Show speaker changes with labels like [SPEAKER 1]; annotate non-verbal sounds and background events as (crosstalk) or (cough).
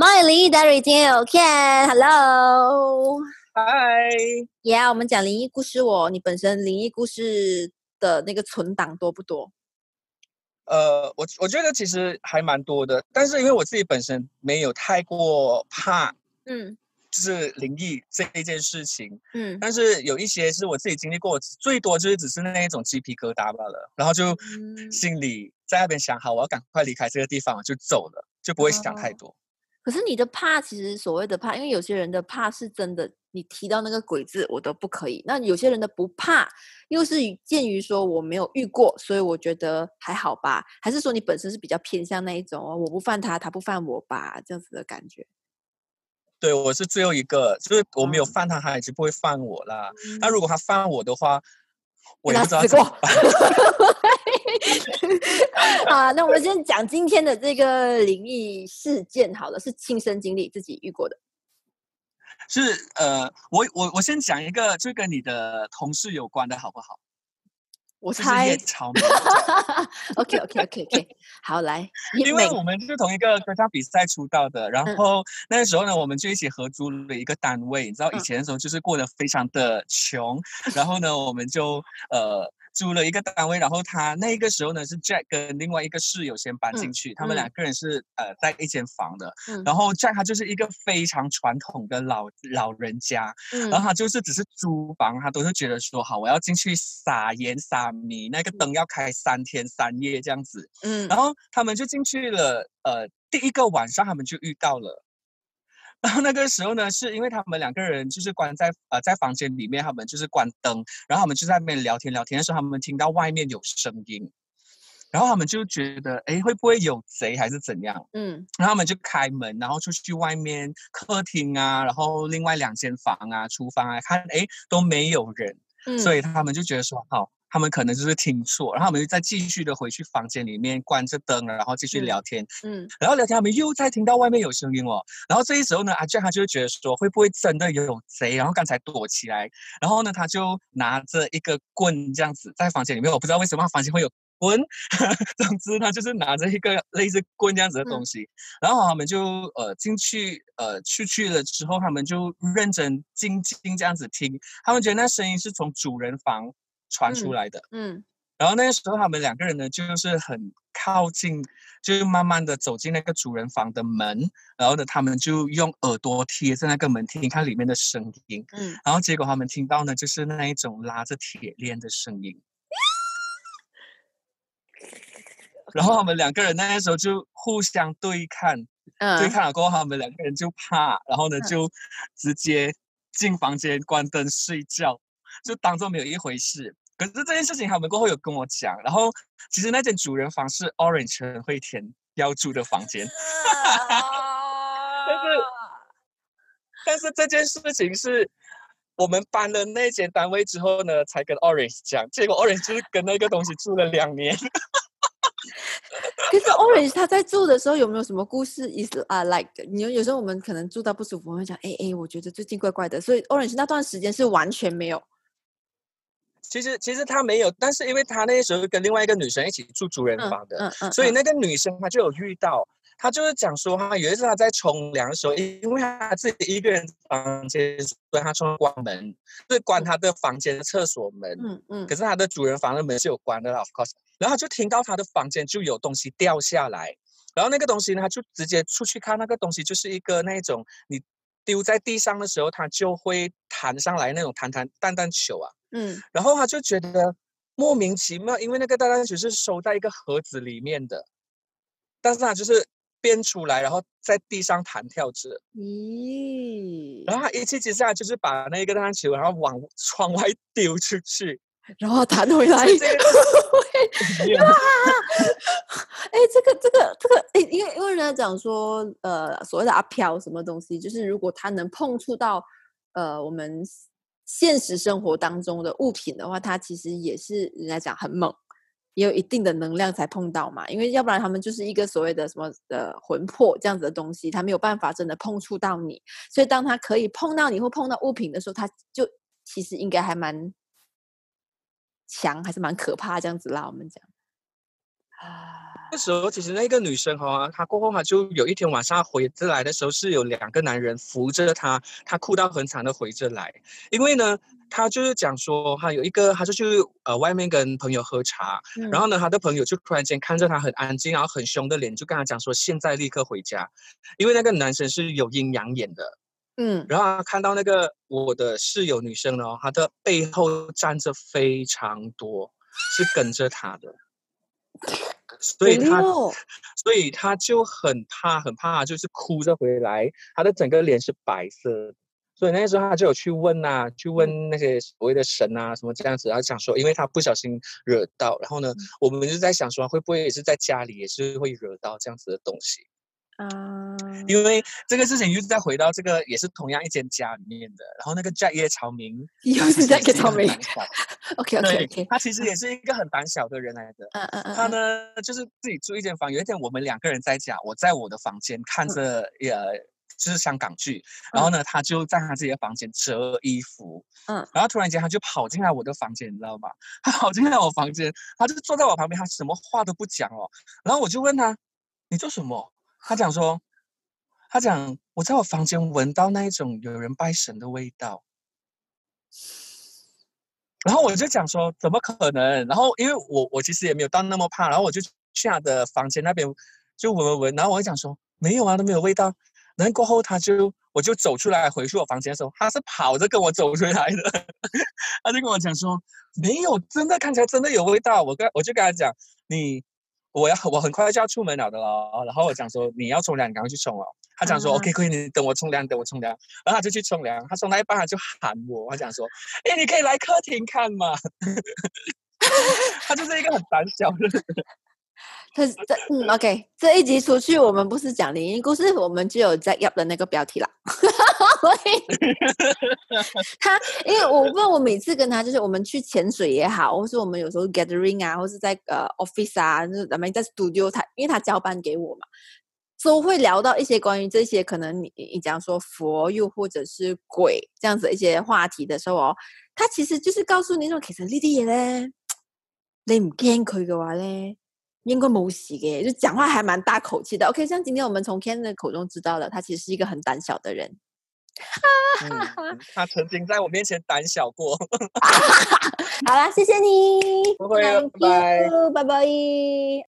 [SPEAKER 1] My 灵异 Diary 今天有 Ken，Hello，
[SPEAKER 2] 嗨，
[SPEAKER 1] 呀，我们讲灵异故事哦。你本身灵异故事的那个存档多不多？
[SPEAKER 2] 呃，我我觉得其实还蛮多的，但是因为我自己本身没有太过怕，
[SPEAKER 1] 嗯
[SPEAKER 2] 就是灵异这一件事情，
[SPEAKER 1] 嗯
[SPEAKER 2] 但是有一些是我自己经历过，最多就是只是那一种鸡皮疙瘩罢了，然后就
[SPEAKER 1] 嗯
[SPEAKER 2] 心里在那边想好，我要赶快离开这个地方，我就走了，就不会想太
[SPEAKER 1] 哦
[SPEAKER 2] 多。
[SPEAKER 1] 可是你的怕，其实所谓的怕，因为有些人的怕是真的，你提到那个鬼字我都不可以。那有些人的不怕，又是于鉴于说我没有遇过，所以我觉得还好吧。还是说你本身是比较偏向那一种哦，我不犯他，他不犯我吧，这样子的感觉？
[SPEAKER 2] 对我是最后一个，就是我没有
[SPEAKER 1] 哦
[SPEAKER 2] 犯他，他也是不会犯我啦。那
[SPEAKER 1] 嗯
[SPEAKER 2] 如果他犯我的话，我也
[SPEAKER 1] 他
[SPEAKER 2] 不知道怎么办。(laughs) (laughs)
[SPEAKER 1] 啊，那我们先讲今天的这个灵异事件好了，是亲身经历自己遇过的。
[SPEAKER 2] 是呃，我我我先讲一个，就跟你的同事有关的好不好？就是
[SPEAKER 1] 我猜，OK OK OK OK，好来，
[SPEAKER 2] 因为我们是同一个歌唱比赛出道的，然
[SPEAKER 1] 嗯
[SPEAKER 2] 后那个时候呢，我们就一起合租了一个单位。你知道以
[SPEAKER 1] 嗯
[SPEAKER 2] 前的时候就是过得非常的穷，然后呢，我们就呃租了一个单位，然后他那个时候呢是 Jack 跟另外一个室友先搬进
[SPEAKER 1] 嗯
[SPEAKER 2] 去，他们
[SPEAKER 1] 嗯。
[SPEAKER 2] 两个人是呃在一间房的，
[SPEAKER 1] 嗯。
[SPEAKER 2] 然后 Jack 他就是一个非常传统的老老人家，
[SPEAKER 1] 嗯
[SPEAKER 2] 然后他就是只是租房，他都是觉得说好，我要进去撒盐撒米，那个灯要开三天三夜这样子。
[SPEAKER 1] 嗯。
[SPEAKER 2] 然后他们就进去了，呃，第一个晚上他们就遇到了。然后那个时候呢，是因为他们两个人就是关在呃在房间里面，他们就是关灯，然后他们就在那边聊天聊天的时候，他们听到外面有声音，然后他们就觉得，哎，会不会有贼还是怎样？
[SPEAKER 1] 嗯
[SPEAKER 2] 然后他们就开门，然后出去外面客厅啊，然后另外两间房啊、厨房啊，看哎都没有人，
[SPEAKER 1] 嗯，
[SPEAKER 2] 所以他们就觉得说好，他们可能就是听错，然后他们就再继续的回去房间里面关着灯，然后继续
[SPEAKER 1] 嗯
[SPEAKER 2] 聊天，
[SPEAKER 1] 嗯
[SPEAKER 2] 然后聊天他们又再听到外面有声音哦，然后这一时候呢，阿 Jack 他就会觉得说会不会真的有贼，然后刚才躲起来，然后呢他就拿着一个棍这样子在房间里面，我不知道为什么房间会有。棍，(laughs) 总之他就是拿着一个类似棍这样子的东
[SPEAKER 1] 嗯
[SPEAKER 2] 西，然后他们就呃进去呃出去了之后，他们就认真静静这样子听，他们觉得那声音是从主人房传出
[SPEAKER 1] 嗯
[SPEAKER 2] 来的。
[SPEAKER 1] 嗯
[SPEAKER 2] 然后那个时候他们两个人呢，就是很靠近，就是慢慢的走进那个主人房的门，然后呢，他们就用耳朵贴着那个门听看里面的声音，
[SPEAKER 1] 嗯，
[SPEAKER 2] 然后结果他们听到呢，就是那一种拉着铁链的声音。(laughs) 然后他们两个人那个时候就互相对看，对
[SPEAKER 1] 嗯
[SPEAKER 2] 看了过后，他们两个人就怕，然后呢
[SPEAKER 1] 嗯
[SPEAKER 2] 就直接进房间关灯睡觉，就当做没有一回事。可是这件事情他们过后有跟我讲，然后其实那间主人房是 Orange 陈慧田要住的房间，但是但是这件事情是我们搬了那间单位之后呢，才跟 Orange 讲，结果 Orange 就是跟那个东西住了两年。
[SPEAKER 1] 可是 Orange 他在住的时候有没有什么故事？is 啊、like 你有有时候我们可能住到不舒服，我会讲，哎哎，我觉得最近怪怪的，所以 Orange 那段时间是完全没有。
[SPEAKER 2] 其实其实他没有，但是因为他那时候跟另外一个女生一起住主人
[SPEAKER 1] 嗯
[SPEAKER 2] 房的，
[SPEAKER 1] 嗯嗯，嗯
[SPEAKER 2] 所以那个女生她就有遇到，她就是讲说，哈有一次她在冲凉的时候，因为她自己一个人房间，所以她冲关门，就是关她的房间的厕所门。
[SPEAKER 1] 嗯嗯
[SPEAKER 2] 可是她的主人房的门是有关的啦，of course。然后就听到她的房间就有东西掉下来，然后那个东西呢，她就直接出去看，那个东西就是一个那种你丢在地上的时候，它就会弹上来那种弹弹弹弹球啊。
[SPEAKER 1] 嗯
[SPEAKER 2] 然后他就觉得莫名其妙，因为那个大弹球是收在一个盒子里面的，但是他就是变出来，然后在地上弹跳着，
[SPEAKER 1] 咦，
[SPEAKER 2] 然后他一气之下就是把那个大弹球，然后往窗外丢出去。(laughs)
[SPEAKER 1] 然后弹回来。
[SPEAKER 2] 所以这个 (laughs) (laughs) 没有
[SPEAKER 1] 哎，这个这个这个，哎，因为因为人家讲说，呃，所谓的阿飘什么东西，就是如果他能碰触到呃我们现实生活当中的物品的话，它其实也是人家讲很猛，也有一定的能量才碰到嘛。因为要不然他们就是一个所谓的什么呃魂魄这样子的东西，他没有办法真的碰触到你。所以当他可以碰到你或碰到物品的时候，他就其实应该还蛮强，还是蛮可怕这样子啦。我们讲。
[SPEAKER 2] 那时候其实那个女生哈，她过后嘛就有一天晚上回着来的时候，是有两个男人扶着她，她哭到很惨的回着来。因为呢，她就是讲说，她有一个，她就去呃外面跟朋友喝茶，然后呢，她的朋友就突然间看着她很安静，然后很凶的脸，就跟她讲说，现在立刻回家，因为那个男生是有阴阳眼的。嗯，然后看到那个我的室友女生呢，她的背后站着非常多，是跟着她的。所以他，所以他就很怕，很怕，就是哭着回来，他的整个脸是白色。所以那时候他就有去问呐，去问那些所谓的神啊，什么这样子，然后想说，因为他不小心惹到，然后呢，我们就在想说，会不会也是在家里也是会惹到这样子的东西。啊，因为这个事情又是再回到这个，也是同样一间家里面的。然后那个 Jack 叶朝明，(laughs)
[SPEAKER 1] 又是 Jack 叶朝明。(laughs) OK OK OK，
[SPEAKER 2] 他其实也是一个很胆小的人来的。嗯嗯嗯。他呢，就是自己住一间房。有一天我们两个人在家，我在我的房间看着呃，就是香港剧。然后呢，他就在他自己的房间折衣服。嗯。然后突然间他就跑进来我的房间，你知道吗？他跑进来我房间，他就坐在我旁边，他什么话都不讲哦。然后我就问他：“你做什么？”他讲说，他讲我在我房间闻到那一种有人拜神的味道，然后我就讲说怎么可能？然后因为我我其实也没有到那么怕，然后我就去他的房间那边就闻闻闻，然后我就讲说没有啊，都没有味道。然后过后他就我就走出来回去我房间的时候，他是跑着跟我走出来的，他就跟我讲说没有，真的看起来真的有味道。我跟我就跟他讲你。我要 (laughs) 我很快就要出门了的了，然后我讲说你要冲凉，你赶快去冲哦。他讲说 OK 可以，你等我冲凉，等我冲凉。然后他就去冲凉，他冲到一半他就喊我，他讲说，哎，你可以来客厅看嘛。(laughs) 他就是一个很胆小的人。
[SPEAKER 1] 可是这嗯，OK，这一集出去，我们不是讲灵异故事，我们就有在要的那个标题了。(laughs) (laughs) 他，因为我问，我每次跟他就是我们去潜水也好，或是我们有时候 gathering 啊，或是在呃 office 啊，就是咱们在 studio，他因为他交班给我嘛，都会聊到一些关于这些可能你你讲说佛又或者是鬼这样子一些话题的时候哦，他其实就是告诉你说，其实呢啲嘢咧，(tsk) 你唔惊佢嘅话咧。应该冇事嘅，就讲话还蛮大口气的。OK，像今天我们从 Ken 的口中知道了，他其实是一个很胆小的人。
[SPEAKER 2] 他曾经在我面前胆小过。(laughs)
[SPEAKER 1] 好了，谢谢你，
[SPEAKER 2] 拜拜，
[SPEAKER 1] 拜拜。